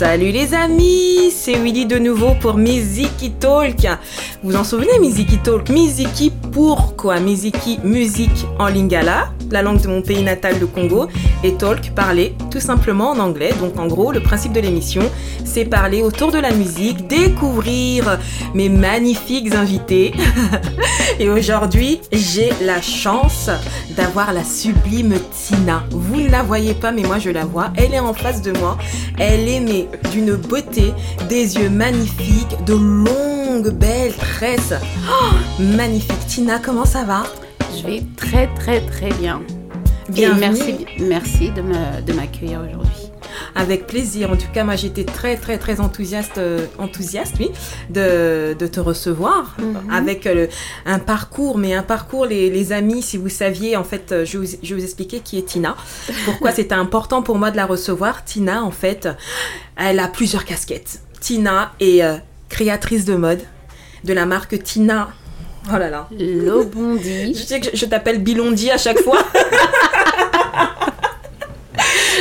Salut les amis, c'est Willy de nouveau pour Miziki Talk. Vous en souvenez Miziki Talk? Miziki pourquoi? Miziki musique en lingala, la langue de mon pays natal le Congo, et Talk parler tout simplement en anglais. Donc en gros, le principe de l'émission, c'est parler autour de la musique, découvrir mes magnifiques invités. et aujourd'hui, j'ai la chance d'avoir la sublime Tina. Vous ne la voyez pas, mais moi je la vois. Elle est en face de moi. Elle est mais d'une beauté, des yeux magnifiques, de longues belles tresses. Oh, magnifique. Tina, comment ça va? Je vais très très très bien. Bien, merci, merci de m'accueillir aujourd'hui. Avec plaisir. En tout cas, moi, j'étais très, très, très enthousiaste, euh, enthousiaste oui, de, de, te recevoir mhm. avec euh, un parcours, mais un parcours, les, les, amis, si vous saviez, en fait, euh, je vais vous, je vous expliquer qui est Tina. Pourquoi c'était important pour moi de la recevoir? Tina, en fait, elle a plusieurs casquettes. Tina est créatrice de mode de la marque Tina. Oh là là. Lobondi. je sais que je, je t'appelle Bilondi à chaque fois.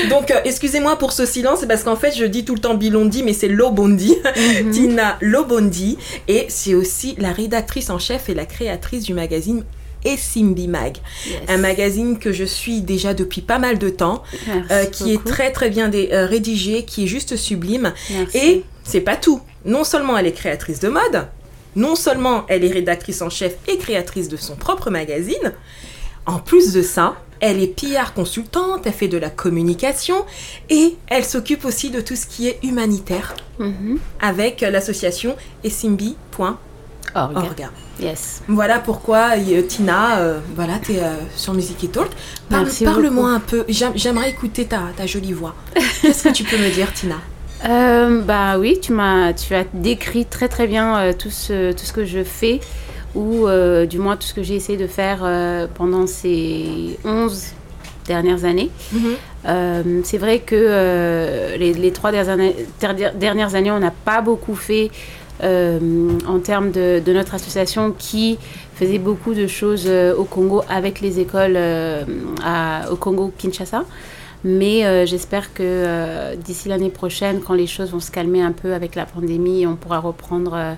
Donc, euh, excusez-moi pour ce silence, parce qu'en fait, je dis tout le temps Bilondi, mais c'est Lobondi, mhm. Tina Lobondi. Et c'est aussi la rédactrice en chef et la créatrice du magazine Simbi Mag, un magazine que je suis déjà depuis pas mal de temps, euh, qui est très très bien euh, rédigé, qui est juste sublime. Et c'est pas tout. Non seulement elle est créatrice de mode, non seulement elle est rédactrice en chef et créatrice de son propre magazine, en plus de ça, elle est PR consultante, elle fait de la communication et elle s'occupe aussi de tout ce qui est humanitaire mhm. avec l'association essimbi.org. Yes. Voilà pourquoi euh, Tina, euh, voilà, tu es euh, sur Music Talk. Parle-moi un peu, j'aimerais écouter ta, ta, jolie voix. Qu'est-ce que tu peux me dire, Tina? Bah oui, tu, as, tu as décrit très très bien tout, ce, tout ce que je fais ou euh, du moins tout ce que j'ai essayé de faire euh, pendant ces 11 dernières années. Mhm. Euh, c'est vrai que les, trois dernières années, on n'a pas beaucoup fait en termes de, notre association qui faisait beaucoup de choses au Congo avec les écoles au Congo-Kinshasa. Mais j'espère que d'ici l'année prochaine, quand les choses vont se calmer un peu avec la pandémie, on pourra reprendre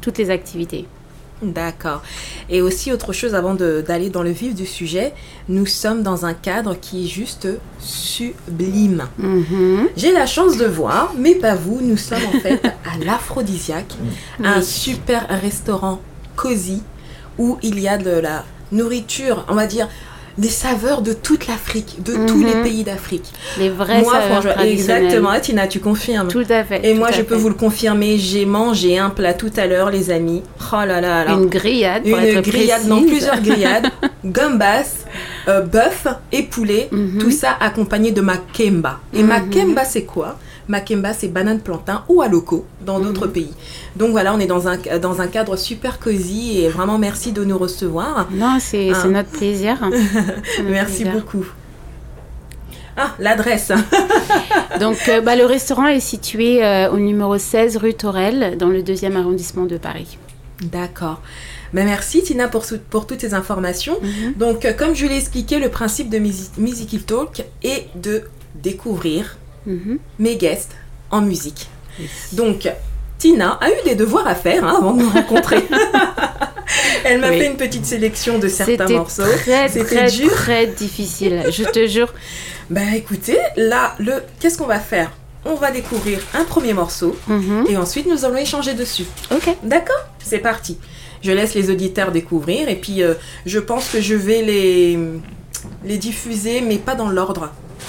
toutes les activités. D'accord. Et aussi autre chose avant d'aller dans le vif du sujet, nous sommes dans un cadre qui est juste sublime. Mm-hmm. J'ai la chance de voir, mais pas vous, nous sommes en fait à l'Aphrodisiaque, un super restaurant cosy où il y a de la nourriture, on va dire des saveurs de toute l'Afrique, de tous les mhm. pays d'Afrique. Les vrais moi, saveurs Exactement, Tina, tu confirmes. Tout à fait. Et moi, je peux vous le confirmer, j'ai mangé un plat tout à l'heure, les amis. Oh là là là. Une grillade, pour Une grillade, non, plusieurs grillades. gambas, euh, bœuf et poulet, mhm. tout ça accompagné de makemba. Et ma mhm. makemba, c'est quoi? Makemba, c'est banane plantain ou aloco dans d'autres pays. Donc voilà, on est dans un, dans un cadre super cosy et vraiment merci de nous recevoir. Non, c'est hein. notre plaisir. merci beaucoup. Ah, l'adresse. Donc, euh, bah, le restaurant est situé euh, au numéro 16 rue Torel, dans le deuxième arrondissement de Paris. D'accord. Mais merci Tina pour, pour toutes ces informations. Mhm. Donc, euh, comme je l'ai expliqué, le principe de Musical Talk est de découvrir mhm. mes guests en musique. Donc, Tina a eu des devoirs à faire hein, avant de nous rencontrer. Elle m'a fait une petite sélection de certains morceaux. C'était très, très difficile, je te jure. Ben écoutez, là, le, qu'est-ce qu'on va faire? On va découvrir un premier morceau mhm. et ensuite nous allons échanger dessus. Ok. D'accord? C'est parti. Je laisse les auditeurs découvrir et puis euh, je pense que je vais les, les diffuser, mais pas dans l'ordre.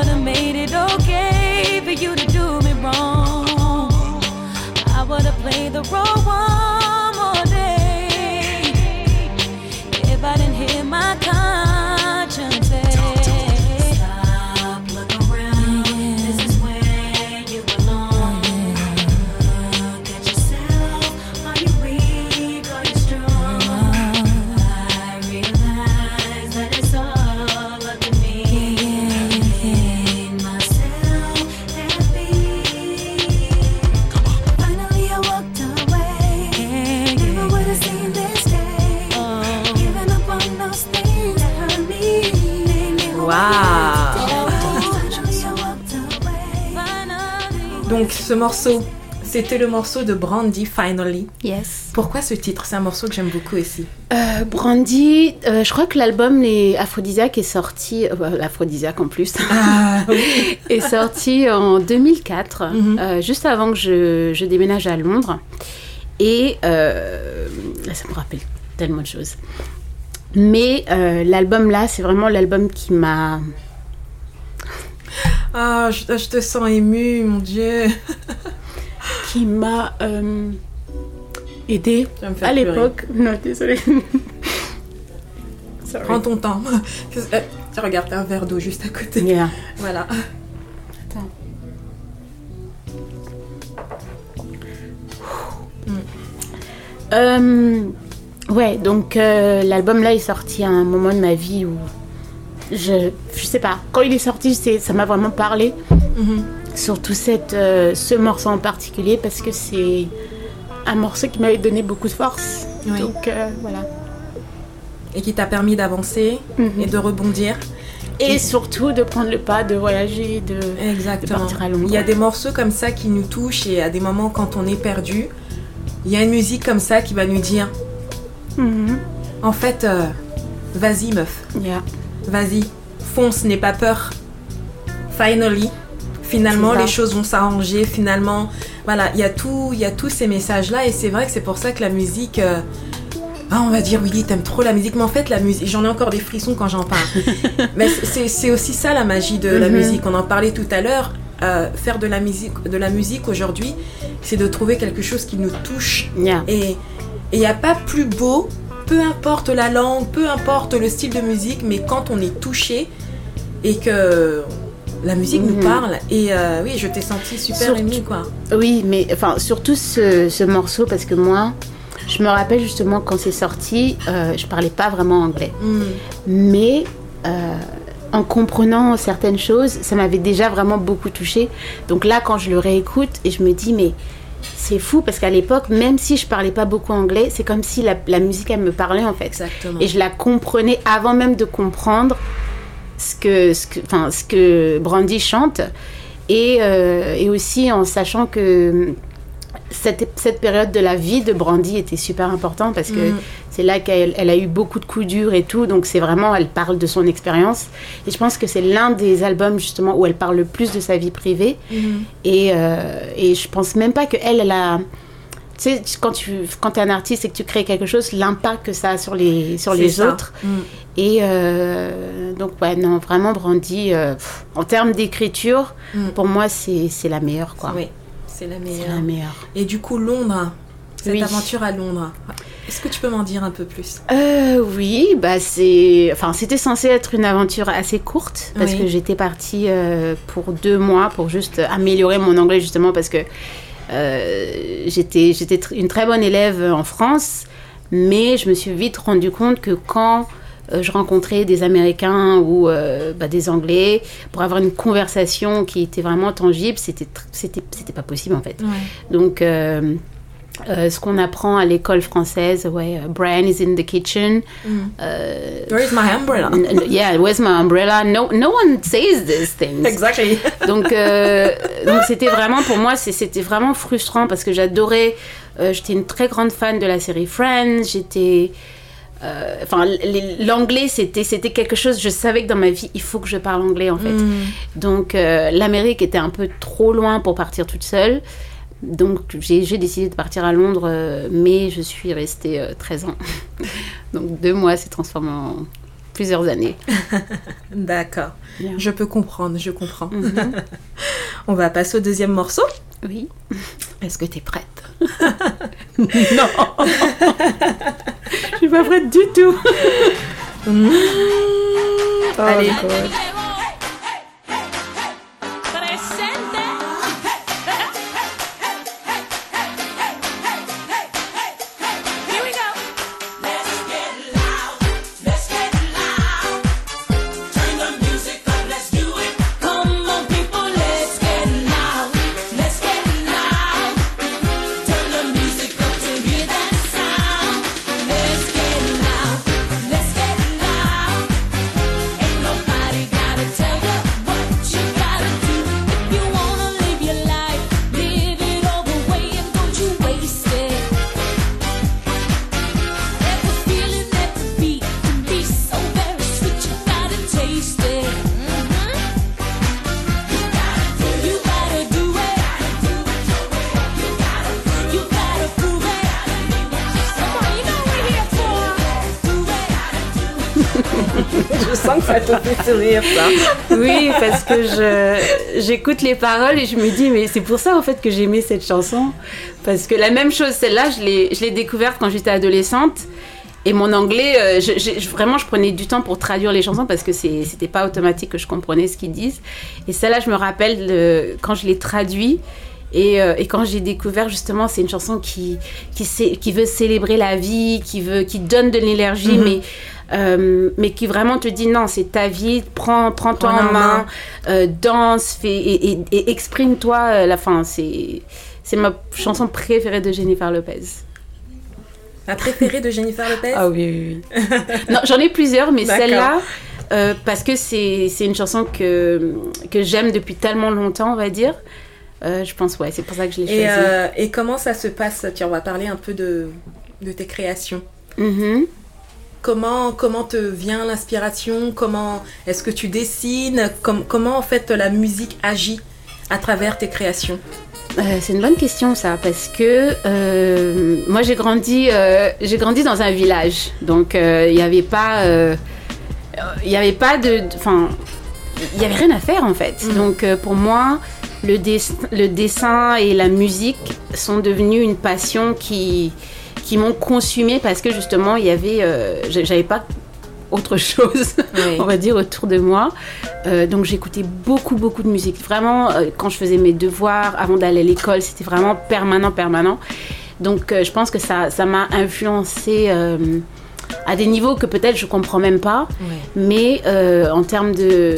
I would have made it okay for you to do me wrong. I would have played the role one Donc ce morceau, c'était le morceau de Brandy, Finally. Yes. Pourquoi ce titre? C'est un morceau que j'aime beaucoup aussi. Euh, Brandy, euh, je crois que l'album Les Aphrodisiaques est sorti, euh, bah, l'Aphrodisiaque en plus, Ah est sorti en 2004, Mhm. euh, juste avant que je, je déménage à Londres. Et ça me rappelle tellement de choses. Mais l'album là, c'est vraiment l'album qui m'a. Ah, je, je te sens émue, mon Dieu. qui m'a euh, aidé Tu vas me faire à l'époque. Non, désolée. Prends ton temps. Euh, Tiens, regarde, t'as un verre d'eau juste à côté. Yeah. Voilà. Attends. Euh, ouais, donc euh, l'album là est sorti à un moment de ma vie où je, je sais pas, quand il est sorti, ça m'a vraiment parlé. Mhm. Surtout cette, euh, ce morceau en particulier parce que c'est un morceau qui m'avait donné beaucoup de force. Oui. Donc euh, voilà. Et qui t'a permis d'avancer Mhm. et de rebondir. Et surtout de prendre le pas, de voyager, de. Exactement. De partir à Londres. Il y a des morceaux comme ça qui nous touchent et à des moments quand on est perdu, il y a une musique comme ça qui va nous dire Mhm. en fait, euh, vas-y meuf, Yeah. Vas-y, fonce, n'aie pas peur. Finally, finalement les choses vont s'arranger. Finalement, voilà, il y a tout, il y a tous ces messages là et c'est vrai que c'est pour ça que la musique. euh, ah, on va dire, oui, t'aimes trop la musique, mais en fait, la musique, j'en ai encore des frissons quand j'en parle. mais c'est aussi ça la magie de la Mhm. musique. On en parlait tout à l'heure. euh, faire de la musique, de la musique aujourd'hui, c'est de trouver quelque chose qui nous touche Yeah. et il n'y a pas plus beau, peu importe la langue, peu importe le style de musique, mais quand on est touché et que la musique nous Mhm. parle, et euh, oui, je t'ai senti super Surtout- émue, quoi. Oui, mais enfin, surtout ce, ce morceau, parce que moi, je me rappelle justement quand c'est sorti, euh, je parlais pas vraiment anglais. Mm. Mais euh, en comprenant certaines choses, ça m'avait déjà vraiment beaucoup touché. Donc là, quand je le réécoute, et je me dis, mais c'est fou, parce qu'à l'époque, même si je parlais pas beaucoup anglais, c'est comme si la, la musique, elle me parlait en fait. Exactement. Et je la comprenais avant même de comprendre ce que, ce que, enfin, ce que Brandy chante. Et, euh, et aussi en sachant que cette, cette période de la vie de Brandy était super importante parce que Mm. c'est là qu'elle elle a eu beaucoup de coups durs et tout. Donc c'est vraiment, elle parle de son expérience. Et je pense que c'est l'un des albums justement où elle parle le plus de sa vie privée. Mhm. Et, euh, et je pense même pas qu'elle, elle a. Tu sais, quand tu quand es un artiste et que tu crées quelque chose, l'impact que ça a sur les, sur les ça. autres. Mm. Et euh, donc, ouais, non, vraiment, Brandy, euh, pff, en termes d'écriture, Mm. pour moi, c'est c'est la meilleure, quoi. Oui, c'est la C'est meilleure. la meilleure. Et du coup, Londres, cette Oui. aventure à Londres, est-ce que tu peux m'en dire un peu plus? Euh, oui, bah c'est, enfin c'était censé être une aventure assez courte parce Oui. que j'étais partie euh, pour deux mois pour juste améliorer mon anglais justement parce que euh, j'étais j'étais une très bonne élève en France, mais je me suis vite rendu compte que quand je rencontrais des Américains ou euh, bah, des Anglais pour avoir une conversation qui était vraiment tangible, c'était c'était c'était pas possible en fait. Donc, euh, euh, ce qu'on apprend à l'école française, ouais, euh, Brian is in the kitchen. Mm. Euh, Where is my umbrella? yeah, where's my umbrella? No, no one says these things. Exactly. Donc, euh, donc c'était vraiment pour moi, c'était vraiment frustrant parce que j'adorais. euh, j'étais une très grande fan de la série Friends. J'étais. Euh, Enfin, l'anglais, c'était c'était quelque chose. Je savais que dans ma vie, il faut que je parle anglais en fait. Mm. Donc euh, l'Amérique était un peu trop loin pour partir toute seule. Donc j'ai décidé de partir à Londres, euh, mais je suis restée euh, 13 ans. Donc deux mois s'est transformé en plusieurs années. D'accord. Je peux comprendre, je comprends. Mhm. On va passer au deuxième morceau. Oui. Est-ce que tu es prête? Non pas prête du tout. Allez. Presente. Ça te fait sourire, ça. Oui, parce que je j'écoute les paroles et je me dis mais c'est pour ça en fait que j'aimais cette chanson parce que la même chose celle-là je l'ai je l'ai découverte quand j'étais adolescente et mon anglais euh, je- je- je- vraiment je prenais du temps pour traduire les chansons parce que c'est c'était pas automatique que je comprenais ce qu'ils disent et celle-là je me rappelle quand je l'ai traduit et, euh, et quand j'ai découvert justement, c'est une chanson qui, qui veut célébrer la vie, qui, veut, qui donne de l'énergie, Mhm. mais, euh, mais qui vraiment te dit non, c'est ta vie, prends, prends-toi en main, main. euh, danse, fais, et, et- et exprime-toi. euh, la fin, c'est c'est ma chanson préférée de Jennifer Lopez. La préférée de Jennifer Lopez Ah oui, oui, oui. non, j'en ai plusieurs, mais D'accord. celle-là, euh, parce que c'est c'est une chanson que, que j'aime depuis tellement longtemps, on va dire. Euh, je pense, ouais, c'est pour ça que je l'ai choisie. Et, euh, et comment ça se passe? Tiens, on va parler un peu de, de tes créations. Mhm. Comment, comment te vient l'inspiration Comment est-ce que tu dessines Com- Comment en fait la musique agit à travers tes créations? Euh, c'est une bonne question ça parce que euh, moi j'ai grandi euh, j'ai grandi dans un village. Donc il n'y avait pas il avait pas de enfin il y avait rien à faire en fait. Mhm. donc pour moi le, dess- le dessin et la musique sont devenus une passion qui qui m'ont consumé parce que justement il y avait euh, j'a- j'avais pas autre chose on va dire, autour de moi. Euh, donc j'écoutais beaucoup, beaucoup de musique. Vraiment, euh, quand je faisais mes devoirs, avant d'aller à l'école, c'était vraiment permanent, permanent. Donc euh, je pense que ça ça m'a influencé à des niveaux que peut-être je comprends même pas. Mais euh, en termes de,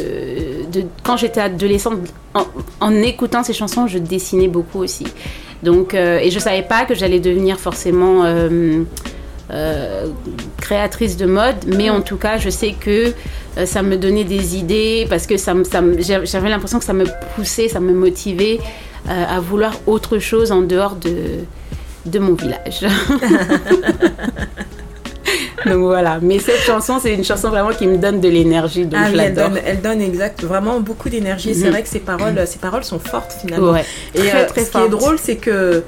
de... Quand j'étais adolescente, en, en écoutant ces chansons, je dessinais beaucoup aussi. Donc, euh, et je savais pas que j'allais devenir forcément... euh, euh, créatrice de mode, mais en tout cas, je sais que ça me donnait des idées parce que ça, ça j'avais l'impression que ça me poussait, ça me motivait à vouloir autre chose en dehors de, de mon village. donc voilà, mais cette chanson, c'est une chanson vraiment qui me donne de l'énergie, donc Ah je elle donne, elle donne exact, vraiment beaucoup d'énergie. C'est Mhm. vrai que ses paroles, ses paroles sont fortes finalement. Ouais, Et très euh, très ce qui est drôle, c'est que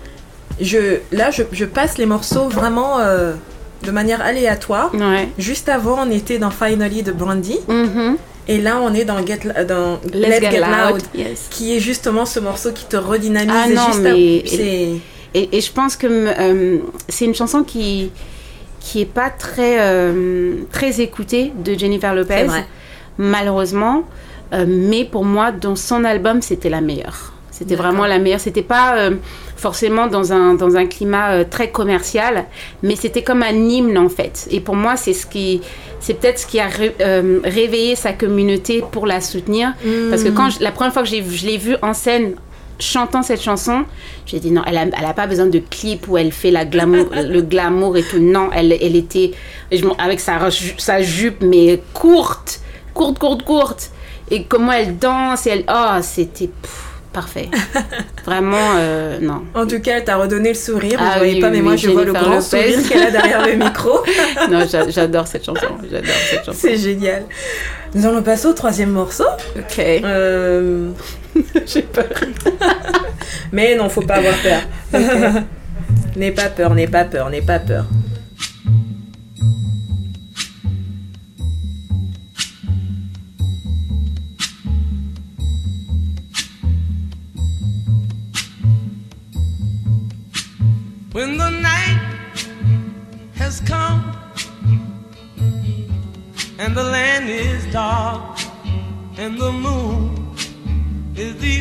je, là, je, je passe les morceaux vraiment euh, de manière aléatoire. Ouais. Juste avant, on était dans Finally de Brandy. Mhm. Et là, on est dans Get, dans Let's, get, loud. Yes. qui est justement ce morceau qui te redynamise. Ah non, juste mais- à- c'est Et, et je pense que euh, c'est une chanson qui qui est pas très euh, très écoutée de Jennifer Lopez, malheureusement. Euh, mais pour moi, dans son album, c'était la meilleure. C'était vraiment la meilleure. C'était pas euh, forcément dans un, dans un climat euh, très commercial, mais c'était comme un hymne en fait. Et pour moi, c'est ce qui, c'est peut-être ce qui a ré- euh, réveillé sa communauté pour la soutenir. Parce que quand je- la première fois que je l'ai vue en scène chantant cette chanson, j'ai dit non, elle a, elle a pas besoin de clip où elle fait la glamour, le glamour et tout. Non, elle, elle était je avec sa, sa jupe mais courte, courte, courte, courte. Et comment elle danse, et elle, oh, c'était parfait. Vraiment, euh, non. En tout cas, elle t'a redonné le sourire. Vous Ah ne voyez oui, pas, oui, mais moi, oui, je vois le grand sourire qu'elle a derrière le micro. Non, j'a- j'adore cette chanson. J'adore cette chanson. C'est génial. Nous allons passer au troisième morceau. Ok. Euh, J'ai peur. Mais non, faut pas avoir peur. n'aie pas peur, n'aie pas peur, n'aie pas peur. When the night has come and the land is dark and the moon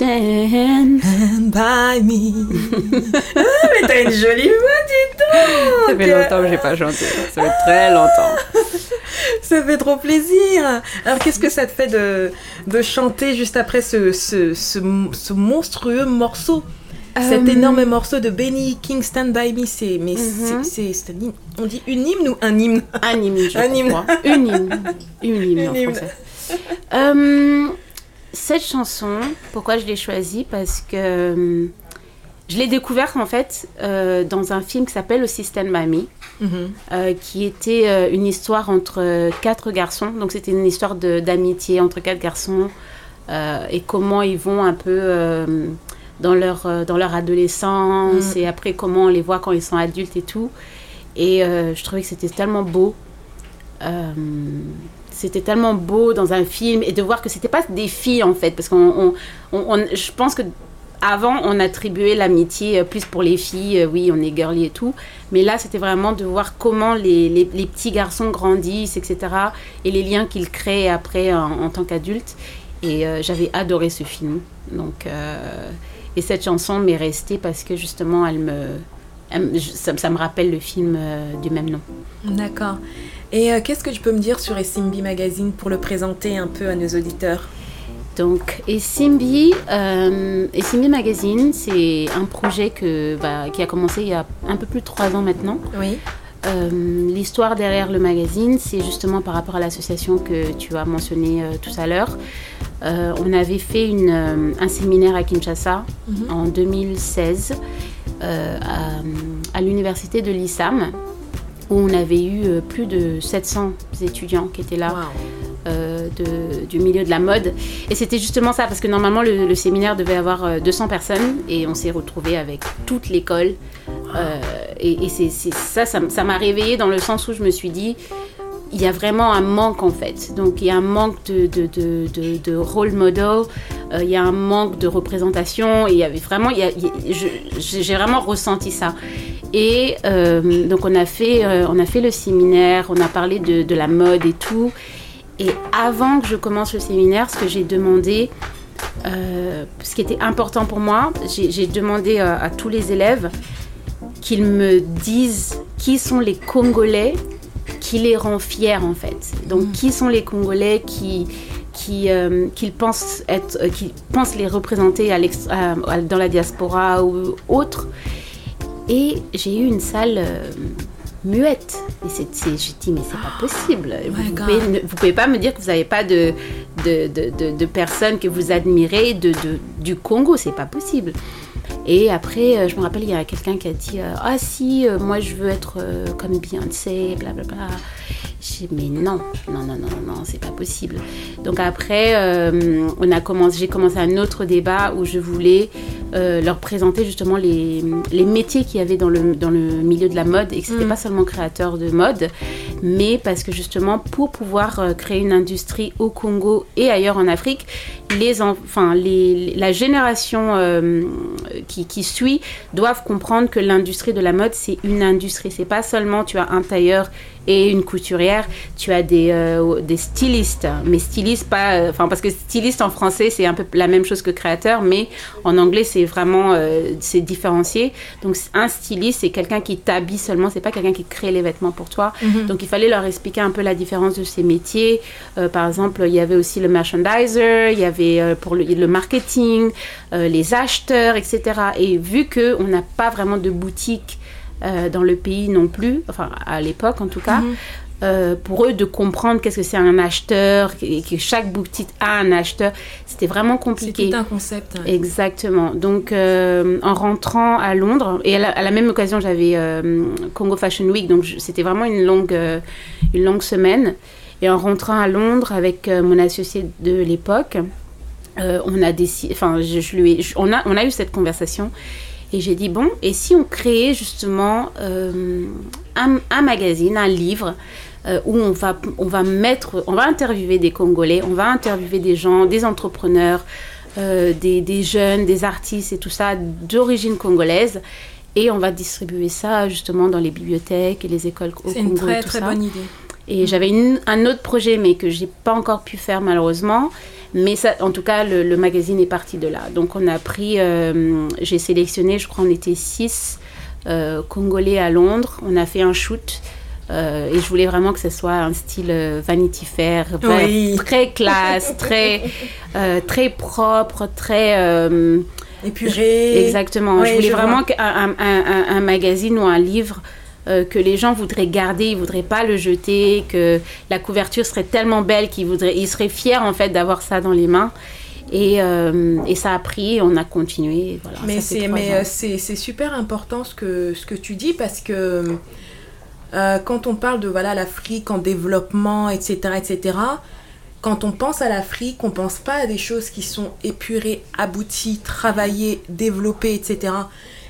Stand. And by me. ah, mais t'as une jolie voix, dis donc Ça fait longtemps que j'ai pas chanté. Ça fait très longtemps. Ça fait trop plaisir. Alors, qu'est-ce que ça te fait de, de chanter juste après ce, ce, ce, ce monstrueux morceau? Cet Euh, énorme morceau de Benny King Stand By Me, c'est. Mais Mhm. c'est- hymne. On dit une hymne ou un hymne? Un hymne, je Un hymne. Une hymne. Une hymne en Une hymne. français. Euh, cette chanson, pourquoi je l'ai choisie Parce que euh, je l'ai découverte en fait euh, dans un film qui s'appelle aussi Stand By Me, Mhm. euh, qui était euh, une histoire entre quatre garçons. Donc c'était une histoire d'amitié entre quatre garçons et comment ils vont un peu dans, leur, dans leur adolescence Mm. et après comment on les voit quand ils sont adultes et tout. Et je trouvais que c'était tellement beau. C'était tellement beau dans un film et de voir que c'était pas des filles en fait parce qu'on on- on- on- je pense que avant on attribuait l'amitié euh, plus pour les filles euh, oui on est girly et tout mais là c'était vraiment de voir comment les, petits garçons grandissent etc et les liens qu'ils créent après en, tant qu'adultes. Et euh, j'avais adoré ce film. Donc et cette chanson m'est restée parce que justement elle me ça, me rappelle le film du même nom. D'accord. Et euh, qu'est-ce que tu peux me dire sur Simbi Magazine pour le présenter un peu à nos auditeurs? Donc, Essimbi, euh, Essimbi Magazine, c'est un projet que, bah, qui a commencé il y a un peu plus de trois ans maintenant. Oui. Euh, L'histoire derrière le magazine, c'est justement par rapport à l'association que tu as mentionné euh, tout à l'heure. Euh, on avait fait une, un séminaire à Kinshasa Mhm. en 2016 euh, à, à l'université de l'ISAM où on avait eu euh, plus de 700 étudiants qui étaient là euh, de- du milieu de la mode. Et c'était justement ça, parce que normalement le, le séminaire devait avoir euh, 200 personnes et on s'est retrouvé avec toute l'école. Euh, et et c'est c'est ça, ça m'a réveillée dans le sens où je me suis dit, il y a vraiment un manque en fait. Donc il y a un manque de, de, de, de, de role model, euh, il y a un manque de représentation, et il y avait vraiment, il y a- il y a- je- j'ai j'ai vraiment ressenti ça. Et euh, donc on a, fait, euh, on a fait le séminaire, on a parlé de, de la mode et tout. Et avant que je commence le séminaire, ce que j'ai demandé, euh, ce qui était important pour moi, j'ai demandé à tous les élèves qu'ils me disent qui sont les Congolais qui les rend fiers en fait. Donc qui sont les Congolais qui qui euh, pensent être euh, qui pensent les représenter à l'ex- à- à- dans la diaspora ou autre. Et j'ai eu une salle euh, muette. Et c'est, j'ai dit, mais c'est pas possible. Vous, pouvez, ne- vous pouvez pas me dire que vous n'avez pas de, de, de, de- de personnes que vous admirez de, du Congo. C'est pas possible. Et après, euh, je me rappelle, il y a quelqu'un qui a dit euh, Ah, si, euh, moi je veux être euh, comme Beyoncé, blablabla. J'ai dit, mais non, non, non, non, non, c'est pas possible. Donc après, on a commencé, j'ai commencé un autre débat où je voulais euh, leur présenter justement les, les métiers qu'il y avait dans le, dans le milieu de la mode et que c'était Mm. pas seulement créateur de mode, mais parce que justement pour pouvoir euh, créer une industrie au Congo et ailleurs en Afrique, les, en- enfin, les, la génération euh, qui, qui suit doivent comprendre que l'industrie de la mode c'est une industrie, c'est pas seulement tu as un tailleur et une couturière, tu as des, euh, des stylistes, mais stylistes pas, enfin parce que styliste en français c'est un peu la même chose que créateur, mais en anglais c'est vraiment euh, c'est différencié. Donc un styliste c'est quelqu'un qui t'habille seulement, c'est pas quelqu'un qui crée les vêtements pour toi. Mhm. Donc il fallait leur expliquer un peu la différence de ces métiers. Euh, par exemple, il y avait aussi le merchandiser, il y avait euh, pour le, le marketing, les acheteurs, etc. Et vu que on n'a pas vraiment de boutique dans le pays non plus, enfin à l'époque en tout cas, Mhm. Euh, pour eux de comprendre qu'est-ce que c'est un acheteur et que chaque boutique a un acheteur, c'était vraiment compliqué. tout un concept. hein. Exactement. Donc, euh, en rentrant à Londres, et à la, à la même occasion, j'avais euh, Congo Fashion Week, donc c'était vraiment une longue, une longue semaine. Et en rentrant à Londres avec mon associé de l'époque, on a décidé, enfin, je, je lui ai- je- on, a, on a eu cette conversation. Et j'ai dit, bon, et si on créait justement euh, un, un magazine, un livre, euh, où on va, on va mettre, on va interviewer des Congolais, on va interviewer des gens, des entrepreneurs, euh, des, des jeunes, des artistes et tout ça d'origine congolaise. Et on va distribuer ça justement dans les bibliothèques et les écoles au C'est une très très ça. bonne idée. Et j'avais un autre projet, mais que j'ai pas encore pu faire malheureusement. Mais ça, en tout cas, le, le magazine est parti de là. Donc on a pris, euh, j'ai sélectionné, je crois on était six euh, Congolais à Londres. On a fait un shoot Euh, et je voulais vraiment que ce soit un style euh, Vanity Fair, Oui. très classe, très, euh, très propre, très... euh, Épuré. Exactement. Ouais, je voulais je vraiment un, un- un- un magazine ou un livre que les gens voudraient garder, ils voudraient pas le jeter, que la couverture serait tellement belle qu'ils voudraient, ils seraient fiers en fait d'avoir ça dans les mains. Et, euh, et ça a pris, on a continué. Voilà, Mais c'est super important ce que ce que tu dis parce que euh, quand on parle de voilà l'Afrique en développement etc etc quand on pense à l'Afrique on pense pas à des choses qui sont épurées abouties travaillées développées etc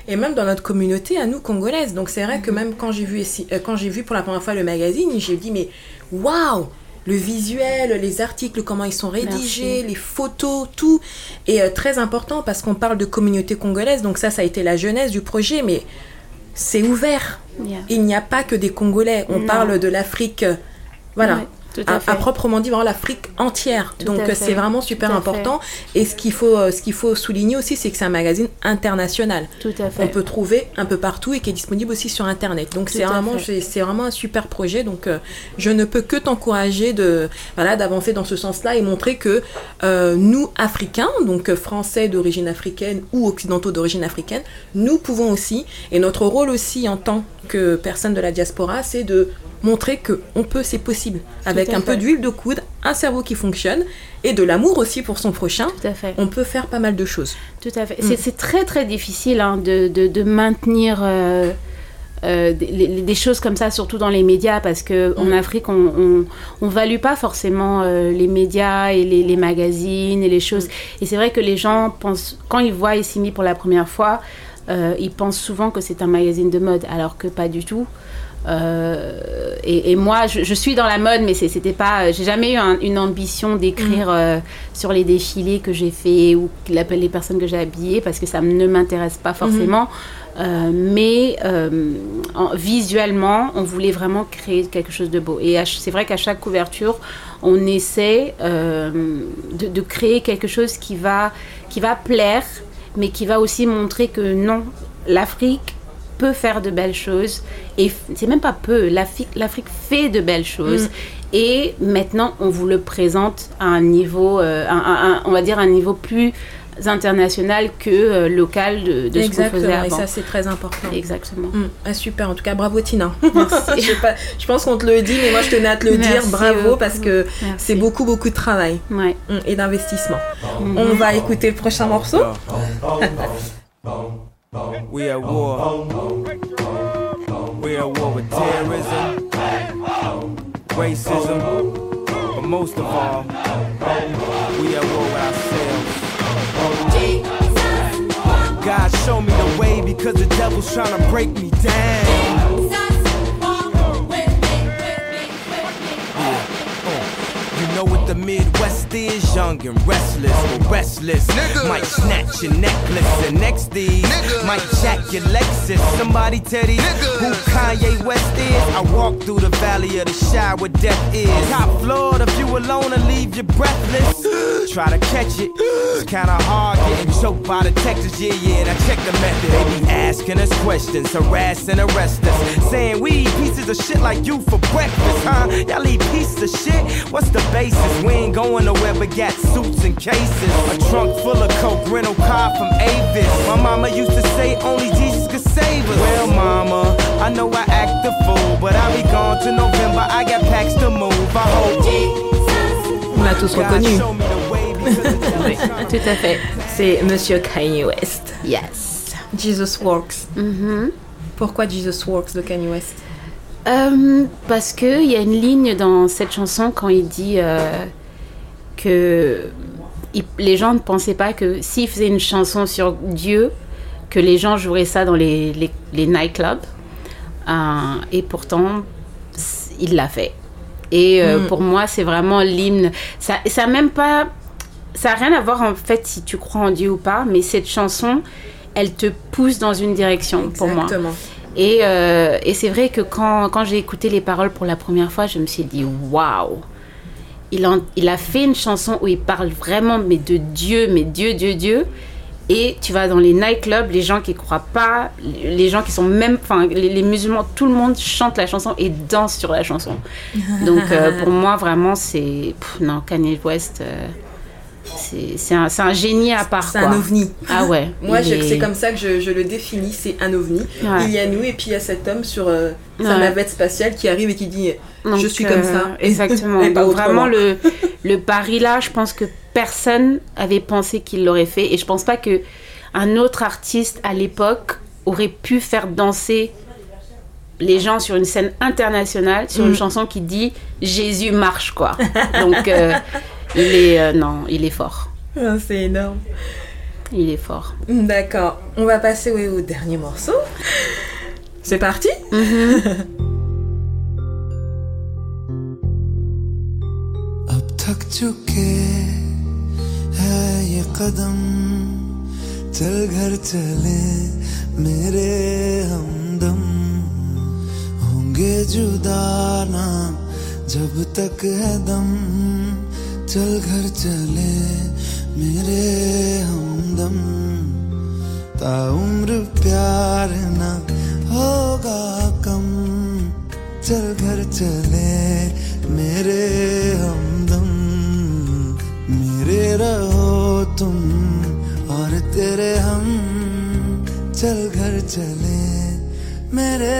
et même dans notre communauté à nous congolaises donc c'est vrai que même quand j'ai vu ici- euh, quand j'ai vu pour la première fois le magazine j'ai dit mais waouh! Le visuel, les articles, comment ils sont rédigés, Merci. les photos, tout est euh, très important parce qu'on parle de communauté congolaise. Donc ça, ça a été la jeunesse du projet, mais c'est ouvert. Yeah. Il n'y a pas que des Congolais. On Non. parle de l'Afrique, voilà, Ouais, à proprement dit, vraiment l'Afrique entière. Tout Donc euh, c'est vraiment super Tout important. Et ce qu'il faut, euh, ce qu'il faut souligner aussi, c'est que c'est un magazine international. Tout à fait. On peut trouver un peu partout et qui est disponible aussi sur internet. Donc c'est vraiment, c'est vraiment un super projet. Donc euh, je ne peux que t'encourager de voilà d'avancer dans ce sens-là et montrer que euh, nous Africains, donc Français d'origine africaine ou occidentaux d'origine africaine, nous pouvons aussi et notre rôle aussi en tant que personne de la diaspora, c'est de montrer que on peut, c'est possible, avec un peu d'huile de coude, un cerveau qui fonctionne et de l'amour aussi pour son prochain. Tout à fait. On peut faire pas mal de choses. Tout à fait. Mm. C'est- très très difficile hein, de, de, de maintenir euh, euh, des, choses comme ça, surtout dans les médias, parce que en Mm. Afrique, on, on, on value pas forcément euh, les médias et les, les magazines et les choses. Mm. Et c'est vrai que les gens pensent, quand ils voient Essimi pour la première fois, euh, ils pensent souvent que c'est un magazine de mode, alors que pas du tout. Euh, et, et moi, je, je suis dans la mode, mais c'était pas. J'ai jamais eu un- une ambition d'écrire euh, sur les défilés que j'ai fait ou la- les personnes que j'ai habillées parce que ça ne m'intéresse pas forcément. Euh, mais en- visuellement, on voulait vraiment créer quelque chose de beau. Et c'est vrai qu'à chaque couverture, on essaie de, de créer quelque chose qui va, qui va plaire, mais qui va aussi montrer que non, l'Afrique peut faire de belles choses. Et c'est même pas peu, l'Afrique l'Afrique fait de belles choses. Et maintenant, on vous le présente à un niveau, euh, un- un- un- on va dire un niveau plus international que euh, local de, de ce qu'on faisait Exactement. Et avant. ça, c'est très important. Exactement. Mm, ah, super, en tout cas, bravo Tina. Merci. je, sais pas, je pense qu'on te le dit, mais moi je tenais à te le dire, bravo, beaucoup. parce que c'est beaucoup, beaucoup de travail Ouais. mm, et d'investissement. On va écouter le prochain morceau. We at war. We at war with terrorism, racism, but most of all, we at war with ourselves. God show me the way because the devil's trying to break me down. Know what the Midwest is? Young and restless, but restless. Might snatch your necklace and next these might jack your Lexus. Somebody tell these who Kanye West is. I walk through the valley of the shadow where death is. Top floor, the view alone will leave you breathless. Try to catch it. It's kinda hard getting choked by the Texas. Yeah, yeah, now check the method. They be asking us questions, harassing, arrest us. Saying we eat pieces of shit like you for breakfast, huh? Y'all eat pieces of shit? What's the basis? We ain't going nowhere but got suits and cases. A trunk full of coke, rental car from Avis. My mama used to say only Jesus could save us. Well, mama, I know I act the fool, but I'll be gone to November. I got packs to move. I hope On l'a tous God reconnu. to Tout à fait. C'est Monsieur Kanye West. Yes. Jesus Works. Mhm. Pourquoi Jesus Works de Kanye West? Euh, parce qu'il y a une ligne dans cette chanson quand il dit euh, que il- les gens ne pensaient pas que s'il faisait une chanson sur Dieu, que les gens joueraient ça dans les, les, les nightclubs. Euh, et pourtant, il l'a fait. Et Mm. pour moi, c'est vraiment l'hymne. Ça ça a même pas. Ça n'a rien à voir en fait si tu crois en Dieu ou pas, mais cette chanson, elle te pousse dans une direction pour moi. Et, euh, et c'est vrai que quand, quand j'ai écouté les paroles pour la première fois, je me suis dit waouh! Il, en- il a fait une chanson où il parle vraiment mais de Dieu, mais Dieu, Dieu, Dieu. Et tu vas dans les nightclubs, les gens qui croient pas, les gens qui sont même, enfin, les, les musulmans, tout le monde chante la chanson et danse sur la chanson. Donc euh, pour moi, vraiment, c'est. Non, Kanye West, euh, c'est un, un génie à part. C'est un ovni. Ah ouais. Moi, est- c'est comme ça que je, je le définis, c'est un ovni. Ouais. Il y a nous et puis il y a cet homme sur euh, sa Ouais. navette spatiale qui arrive et qui dit Donc, Je suis comme euh, ça. Exactement. Et pas Donc vraiment, le, le pari là, je pense que personne avait pensé qu'il l'aurait fait. Et je pense pas que un autre artiste à l'époque aurait pu faire danser les gens sur une scène internationale sur Mm. une chanson qui dit Jésus marche quoi. Donc euh, il est euh, non, il est fort. Ah, C'est énorme. Il est fort. D'accord. On va passer ouais, au dernier morceau. C'est parti अब थक चुके है ये कदम चल घर चले मेरे हमदम होंगे जुदा ना जब तक है दम चल घर चले मेरे हमदम ताउम्र प्यार ना होगा कम। चल घर चले मेरे हमदम, मेरे रहो तुम और तेरे हम। चल घर चले मेरे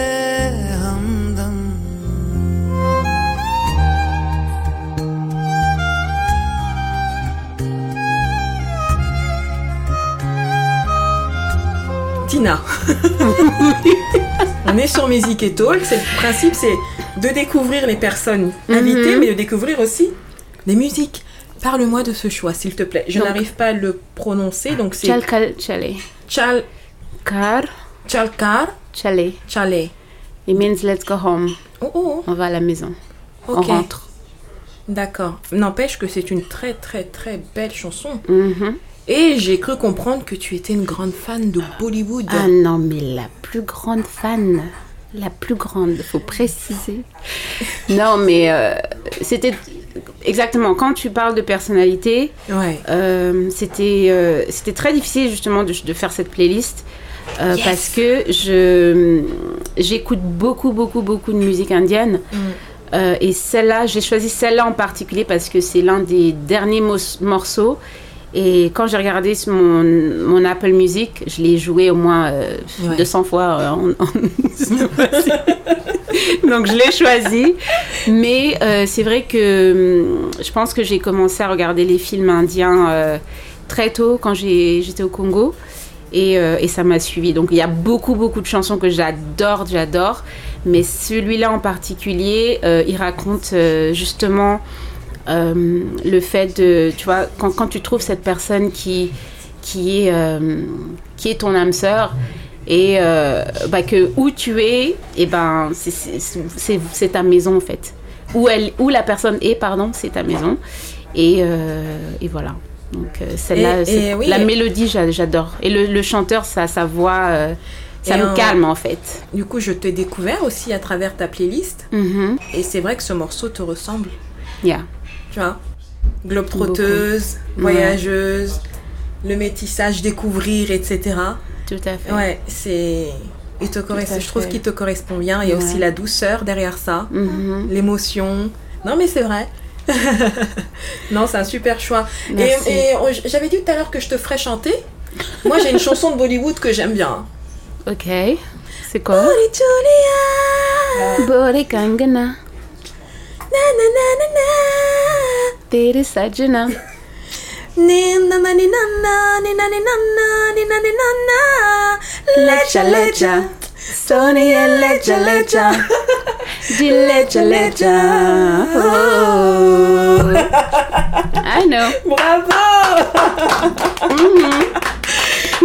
On est sur Music et Talk. Le principe, c'est de découvrir les personnes invitées, Mhm. mais de découvrir aussi les musiques. Parle-moi de ce choix, s'il te plaît. Je n'arrive pas à le prononcer, donc c'est Chalkal chale. Chal Car Chalkar chale. Chale. It means let's go home. Oh oh, On va à la maison. oh, On rentre. D'accord. N'empêche que c'est une très très très belle chanson. Mhm. Et j'ai cru comprendre que tu étais une grande fan de Bollywood. Ah non, mais la plus grande fan, la plus grande, faut préciser. Non, mais euh, c'était exactement quand tu parles de personnalité, Ouais. euh, c'était euh, c'était très difficile justement de, de faire cette playlist. Yes. Parce que je j'écoute beaucoup beaucoup beaucoup de musique indienne Mm. Euh, et celle-là j'ai choisi celle-là en particulier parce que c'est l'un des derniers morceaux et quand j'ai regardé sur mon, mon Apple Music, je l'ai joué au moins euh, Ouais. 200 fois. euh, en- en- Donc je l'ai choisi. Mais euh, c'est vrai que hum, je pense que j'ai commencé à regarder les films indiens euh, très tôt quand j'étais au Congo. Et, et ça m'a suivi. Donc il y a beaucoup, beaucoup de chansons que j'adore, j'adore. Mais celui-là en particulier, il raconte justement euh, le fait de, tu vois, quand, quand tu trouves cette personne qui, qui, est, euh, qui est ton âme sœur, et euh, bah, que où tu es, et ben, c'est- ta maison en fait. Où, elle, où la personne est, pardon, c'est ta maison. Et, et voilà. Donc celle-là, oui, la et- mélodie, j'a- j'adore. Et le, le chanteur, ça, sa voix, ça Et me calme en fait. Du coup, je t'ai découvert aussi à travers ta playlist. Mhm. Et c'est vrai que ce morceau te ressemble. Yeah. Tu vois Globe-trotteuse, voyageuse, le métissage, découvrir, etc. Tout à fait. Ouais, c'est. Il te correspond, je trouve qu'il te correspond bien. Il y a Ouais. aussi la douceur derrière ça, Mhm. l'émotion. Non, mais c'est vrai. non, c'est un super choix. Merci. et on- j'avais dit tout à l'heure que je te ferais chanter. Moi, j'ai une chanson de Bollywood que j'aime bien. Ok. C'est quoi? Bore Kangana, Değeri saçına. Lecce lecce Sony e lecce lecce Di lecce lecce I know. Bravo. Mm-hmm.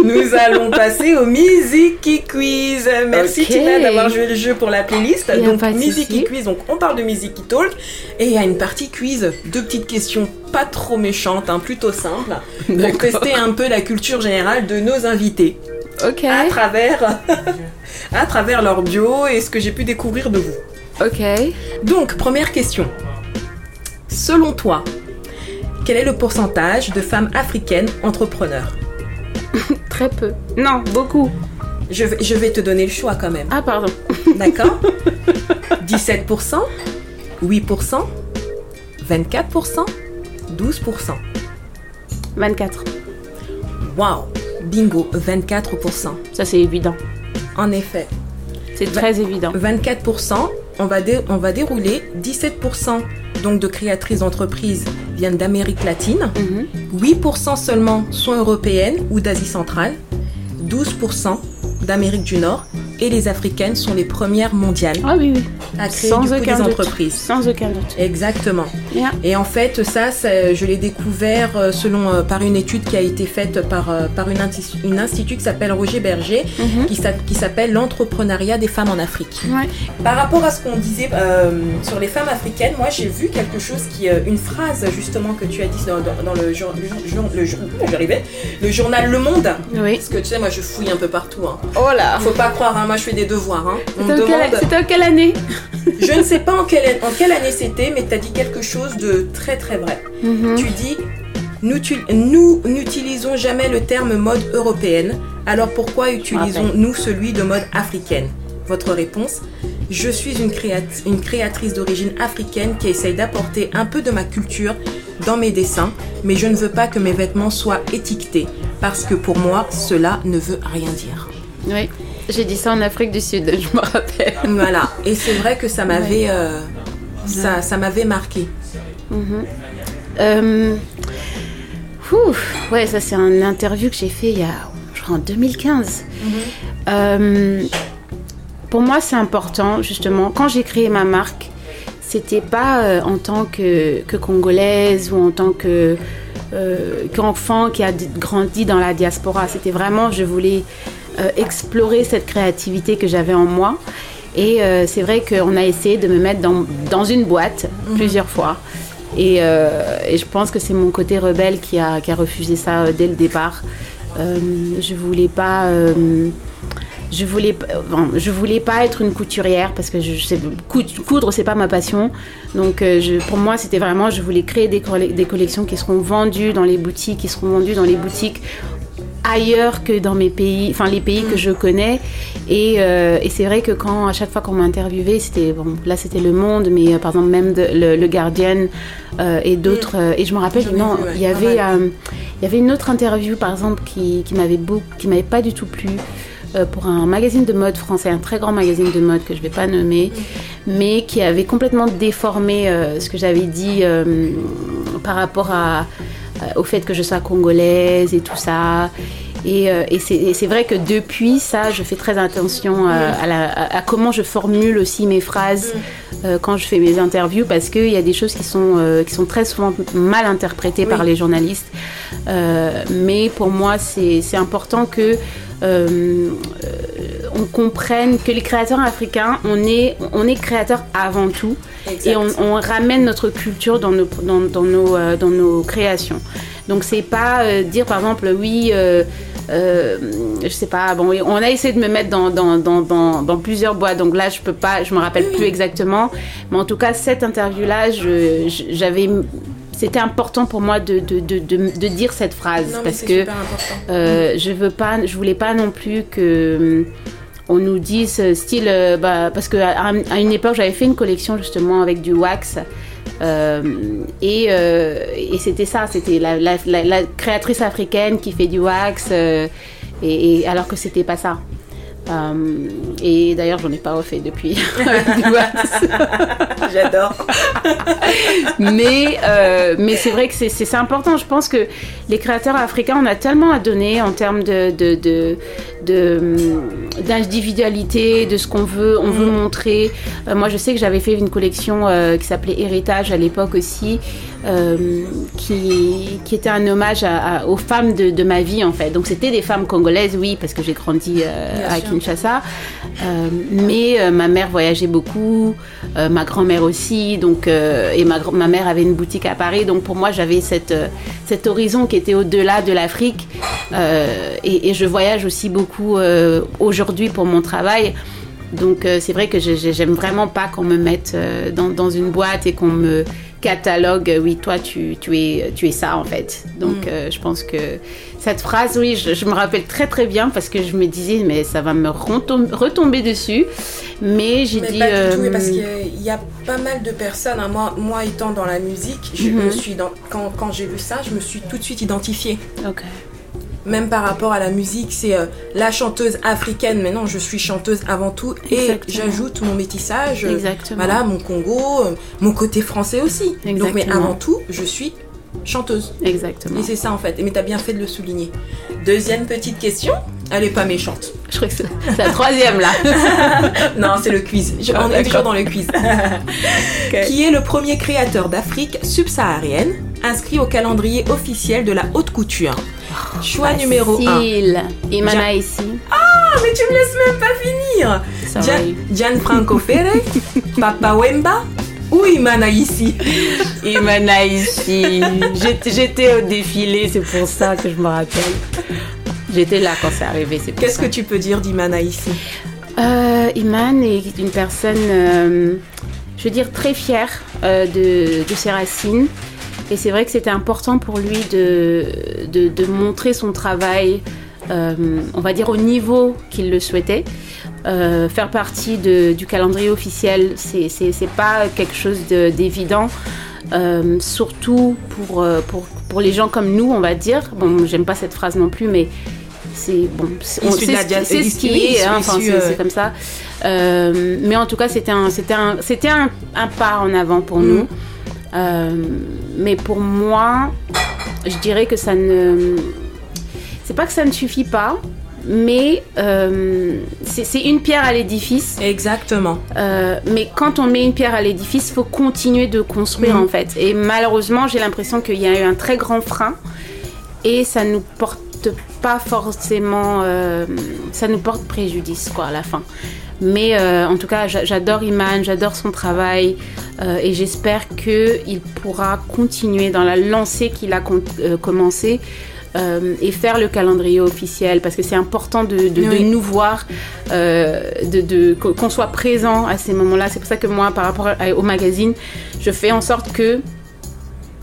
Nous allons passer au Music Quiz. Merci. Tina d'avoir joué le jeu pour la playlist. Donc souci. Quiz, donc on parle de Music Talk et il y a une partie quiz, deux petites questions pas trop méchantes, hein, plutôt simples, pour tester un peu la culture générale de nos invités Ok. à travers à travers leur bio et ce que j'ai pu découvrir de vous. Ok. Donc, première question. Selon toi, quel est le pourcentage de femmes africaines entrepreneurs? Très peu. Non, beaucoup. Je vais, je vais te donner le choix quand même. Ah, pardon. D'accord 17%, 8%, 24%, 12%. 24. Waouh Bingo, 24%. Ça, c'est évident. En effet, C'est très évident. 24%, on va, dé- on va dérouler 17% donc de créatrices d'entreprises viennent d'Amérique latine, Mhm. 8% seulement sont européennes ou d'Asie centrale, 12% d'Amérique du Nord et les africaines sont les premières mondiales Ah oui, oui. à créer Sans du coup, des doute. entreprises. Sans aucun doute. Exactement. Et en fait, ça, ça, je l'ai découvert euh, selon euh, par une étude qui a été faite par euh, par une, institut, une institut qui s'appelle Roger Berger, Mhm. qui s'a- qui s'appelle l'entrepreneuriat des femmes en Afrique. Ouais. Par rapport à ce qu'on disait euh, sur les femmes africaines, moi j'ai vu quelque chose qui, une phrase justement que tu as dit dans, dans- dans le, jour- le, jour- le, jour- ouh, j'arrivais, le journal Le Monde. Oui. Parce que tu sais, moi je fouille un peu partout. Hein. Oh là Faut pas croire, hein, moi je fais des devoirs. Hein. C'était en, quelle- demande. c'était en quelle année? Je ne sais pas en quelle, en quelle année c'était, mais tu as dit quelque chose de très très vrai. Mhm. Tu dis nous, n'utilisons jamais le terme mode européenne, alors pourquoi utilisons-nous celui de mode africaine? Votre réponse Je suis une, créat- une créatrice d'origine africaine qui essaye d'apporter un peu de ma culture dans mes dessins, mais je ne veux pas que mes vêtements soient étiquetés, parce que pour moi, cela ne veut rien dire. Oui. J'ai dit ça en Afrique du Sud, je me rappelle. Voilà, et c'est vrai que ça m'avait, euh, ça, ça m'avait marqué. Euh, ouf, ouais, ça c'est un interview que j'ai fait il y a, je crois, en 2015. Euh, pour moi, c'est important, justement, quand j'ai créé ma marque, c'était pas euh, en tant que, que congolaise ou en tant que euh, qu'enfant qui a grandi dans la diaspora. C'était vraiment, je voulais euh, explorer cette créativité que j'avais en moi. Et euh, c'est vrai qu'on a essayé de me mettre dans, dans une boîte plusieurs fois. Et, euh, et je pense que c'est mon côté rebelle qui a, qui a refusé ça euh, dès le départ. Euh, je voulais pas. euh, je voulais, bon, je voulais pas être une couturière parce que je, je sais, cou- coudre c'est pas ma passion. Donc euh, je, pour moi c'était vraiment je voulais créer des, des collections qui seront vendues dans les boutiques, qui seront vendues dans les boutiques ailleurs que dans mes pays, enfin les pays que je connais. Et, euh, et c'est vrai que quand à chaque fois qu'on m'a interviewé, c'était bon, là c'était Le Monde, mais euh, par exemple même de- le, le Guardian euh, et d'autres. et je me rappelle, non, ouais, il y avait, il y avait une autre interview par exemple qui, qui m'avait beaucoup, qui m'avait pas du tout plu. pour un magazine de mode français, un très grand magazine de mode que je vais pas nommer, mais qui avait complètement déformé ce que j'avais dit par rapport à, au fait que je sois congolaise et tout ça. Et, euh, et c'est vrai que depuis ça, je fais très attention euh, à, la- à- à comment je formule aussi mes phrases euh, quand je fais mes interviews, parce qu'il y a des choses qui sont, euh, qui sont très souvent mal interprétées par les journalistes. Euh, mais pour moi, c'est important que euh, euh, on comprenne que les créateurs africains, on est, on est créateurs avant tout. Et on, on ramène notre culture dans nos, dans, dans nos, euh, dans nos créations. Donc c'est pas euh, dire par exemple oui, euh, euh, je sais pas, bon, on a essayé de me mettre dans, dans, plusieurs boîtes, donc là je peux pas, je me rappelle plus exactement, mais en tout cas cette interview-là, j'avais, c'était important pour moi de, de, de, de, dire cette phrase. Non, parce que euh, je veux pas, je voulais pas non plus que on nous dise euh, style, euh, bah, parce que à, une époque j'avais fait une collection justement avec du wax. euh, et euh, et c'était ça, c'était la, la, la- la créatrice africaine qui fait du wax, euh, et, et- alors que c'était pas ça. Et d'ailleurs, j'en ai pas refait depuis. du wax. J'adore. mais mais, c'est vrai que c'est- important. Je pense que les créateurs africains, on a tellement à donner en termes de, de, de, de, d'individualité, de ce qu'on veut, on veut montrer. Euh, moi, je sais que j'avais fait une collection euh, qui s'appelait Héritage à l'époque aussi, euh, qui, qui était un hommage à- à- aux femmes de, de ma vie en fait. Donc c'était des femmes congolaises, oui, parce que j'ai grandi à. Kinshasa. Mais ma mère voyageait beaucoup, ma grand-mère aussi, donc et ma, ma mère avait une boutique à Paris, donc pour moi j'avais cette, cet horizon qui était au-delà de l'Afrique. Et, et je voyage aussi beaucoup euh, aujourd'hui pour mon travail. Donc euh, c'est vrai que j'aime vraiment pas qu'on me mette euh, dans, dans une boîte et qu'on me catalogue, oui, toi, tu, tu, es, tu es ça, en fait. Donc, Mm. euh, je pense que cette phrase, oui, je, je me rappelle très, très bien parce que je me disais, mais ça va me retom- retomber dessus. Mais j'ai dit... pas du tout, parce qu'il y a pas mal de personnes. hein. Moi, moi, étant dans la musique, je Mhm. me suis dans, quand, quand j'ai vu ça, je me suis tout de suite identifiée. Ok. Même par rapport à la musique, c'est euh, la chanteuse africaine, mais non, je suis chanteuse avant tout. Et j'ajoute mon métissage, euh, voilà, mon Congo, euh, mon côté français aussi. Donc, mais avant tout, je suis chanteuse. Exactement. Et c'est ça en fait. Mais t'as bien fait de le souligner. Deuxième petite question. Elle est pas méchante. Je crois que c'est la troisième, là. Non, c'est le quiz. Je- on est toujours dans le quiz. Qui est le premier créateur d'Afrique subsaharienne inscrit au calendrier officiel de la haute couture? Choix numéro 1. Facile. Imana Ja- ici. Ah, mais tu me laisses même pas finir. Sorry. Gian- Gianfranco Ferre, Papa Wemba ou Imana ici? Imana ici. J'étais- au défilé, c'est pour ça que je me rappelle. J'étais là quand c'est arrivé, c'est Qu'est-ce que tu peux dire d'Imana ici? Euh, Iman est une personne, euh, je veux dire, très fière euh, de, de ses racines. Et c'est vrai que c'était important pour lui de, de, de montrer son travail, euh, on va dire, au niveau qu'il le souhaitait. Euh, faire partie de- du calendrier officiel, c'est pas quelque chose de- d'évident. Euh, surtout pour, pour, pour les gens comme nous, on va dire. Bon, j'aime pas cette phrase non plus, mais c'est bon, c'est ce qui- est, hein, c'est euh, comme ça. Euh, mais en tout cas, c'était un, c'était un, c'était un, un pas en avant pour Mm. nous. Euh, mais pour moi, je dirais que ça ne, c'est pas que ça ne suffit pas, mais euh, c'est une pierre à l'édifice. Exactement. Euh, mais quand on met une pierre à l'édifice, il faut continuer de construire Mhm. en fait. Et malheureusement, j'ai l'impression qu'il y a eu un très grand frein et ça nous porte pas forcément, euh, ça nous porte préjudice quoi à la fin. Mais euh, en tout cas, j'a- j'adore Iman, j'adore son travail euh, et j'espère que il pourra continuer dans la lancée qu'il a euh, commencé. euh, et faire le calendrier officiel parce que c'est important de, de- nous voir, de, qu'on soit présent à ces moments-là. C'est pour ça que moi, par rapport au magazine, je fais en sorte que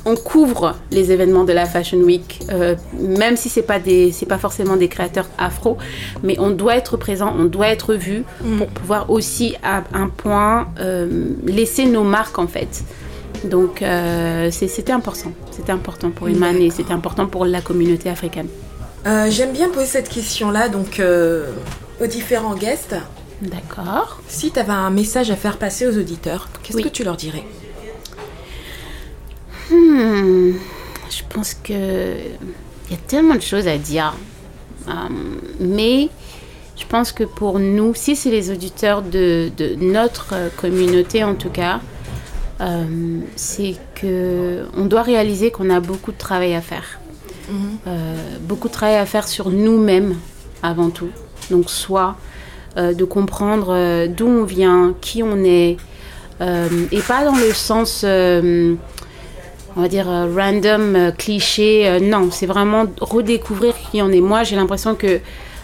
on couvre les événements de la Fashion Week, euh, même si c'est pas des, c'est pas forcément des créateurs afro, mais on doit être présent, on doit être vu pour pouvoir aussi à un point euh, laisser nos marques en fait. Donc euh, c'était important, c'était important pour Iman et c'était important pour la communauté africaine. J'aime bien poser cette question-là donc aux différents guests. D'accord. Si tu avais un message à faire passer aux auditeurs, qu'est-ce Oui. que tu leur dirais? Hmm, je pense que il y a tellement de choses à dire. Euh, mais je pense que pour nous, si c'est les auditeurs de, de notre euh, communauté en tout cas, euh, c'est que on doit réaliser qu'on a beaucoup de travail à faire. Euh, beaucoup de travail à faire sur nous-mêmes avant tout. Donc soit euh, de comprendre d'où on vient, qui on est, euh, et pas dans le sens on va dire euh, random, euh, cliché. euh, non, c'est vraiment redécouvrir qui on est. Moi, j'ai l'impression que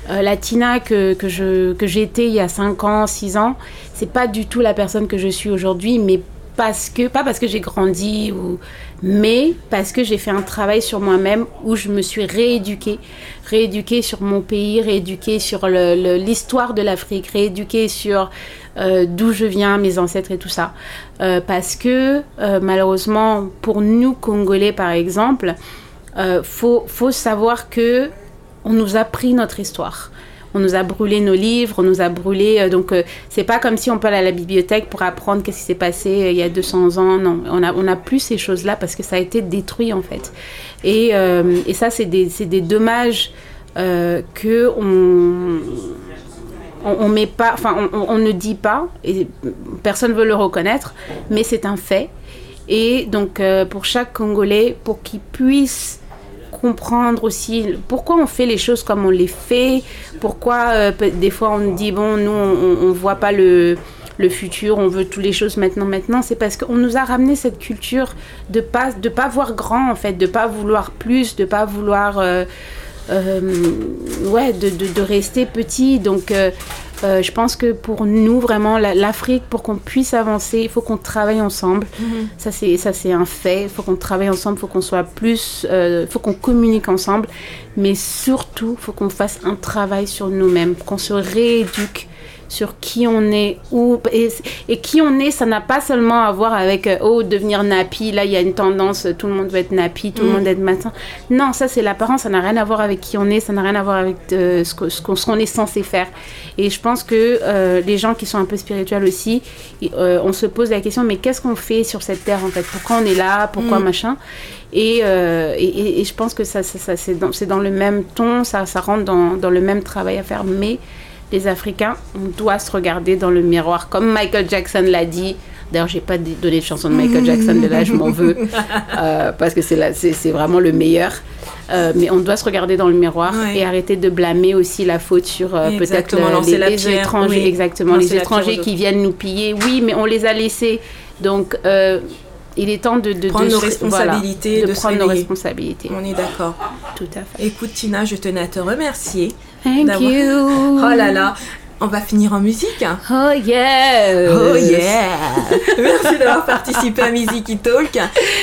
la Tina que, que je que j'étais il y a 5 ans, 6 ans, c'est pas du tout la personne que je suis aujourd'hui, mais parce que pas parce que j'ai grandi ou mais parce que j'ai fait un travail sur moi-même où je me suis rééduquée, rééduquée sur mon pays, rééduquée sur l'histoire de l'Afrique, rééduquée sur euh, d'où je viens, mes ancêtres et tout ça. Euh, parce que euh, malheureusement, pour nous Congolais par exemple, euh, faut, faut savoir que on nous a pris notre histoire. On nous a brûlé nos livres, on nous a brûlé. donc, euh, c'est pas comme si on peut aller à la bibliothèque pour apprendre qu'est-ce qui s'est passé il y a 200 ans. Non, on a, on a plus ces choses-là parce que ça a été détruit en fait. Et, et ça, c'est des, des dommages que on, on, met pas, enfin, on, ne dit pas et personne veut le reconnaître, mais c'est un fait. Et donc, euh, pour chaque Congolais, pour qu'il puisse comprendre aussi pourquoi on fait les choses comme on les fait, pourquoi euh, des fois on dit bon nous on, on voit pas le, le futur, on veut toutes les choses maintenant maintenant, c'est parce qu'on nous a ramené cette culture de pas de pas voir grand en fait, de pas vouloir plus, de pas vouloir euh, ouais de, de, de rester petit donc euh, Euh, je pense que pour nous, vraiment, la- l'Afrique, pour qu'on puisse avancer, il faut qu'on travaille ensemble. Ça, c'est ça, c'est un fait. Il faut qu'on travaille ensemble, il faut qu'on soit plus, il faut qu'on communique ensemble. Mais surtout, il faut qu'on fasse un travail sur nous-mêmes, qu'on se rééduque sur qui on est, où, et, et qui on est, ça n'a pas seulement à voir avec, euh, oh, devenir nappy, là, il y a une tendance, tout le monde veut être nappy, tout le monde veut être matin. Non, ça, c'est l'apparence, ça n'a rien à voir avec qui on est, ça n'a rien à voir avec euh, ce qu'on ce est censé faire. Et je pense que euh, les gens qui sont un peu spirituels aussi, euh, on se pose la question, mais qu'est-ce qu'on fait sur cette terre, en fait? Pourquoi on est là? Pourquoi machin? Et, euh, et, et- et je pense que ça, ça, ça, c'est dans, le même ton, ça, ça rentre dans, dans le même travail à faire. Mais les Africains, on doit se regarder dans le miroir, comme Michael Jackson l'a dit. D'ailleurs, j'ai pas donné de chanson de Michael Jackson, de là, je m'en veux, euh, parce que c'est vraiment le meilleur. Euh, mais on doit se regarder dans le miroir Ouais. et arrêter de blâmer aussi la faute sur euh, peut-être les, la les pierre, étrangers, oui. exactement, Lancer les étrangers qui viennent nous piller. Oui, mais on les a laissés. Donc, il est temps de, de Prendre de nos responsabilités, voilà, de prendre nos responsabilités. On est d'accord. Tout à fait. Écoute Tina, je tenais à te remercier. Thank you. Oh là là, on va finir en musique. Oh yeah. Oh yeah Merci d'avoir participé à Music Talk.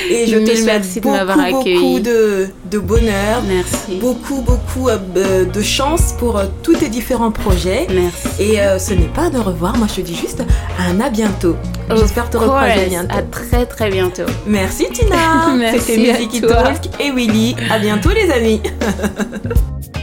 Et je te souhaite merci de beaucoup, beaucoup de, de bonheur, Merci. beaucoup, beaucoup euh, de chance pour euh, tous tes différents projets. Merci. Et euh, ce n'est pas au revoir, moi je te dis juste un à bientôt. J'espère te recroiser course. bientôt. À très très bientôt. Merci Tina Merci C'était Music. Talk et Willy. À bientôt les amis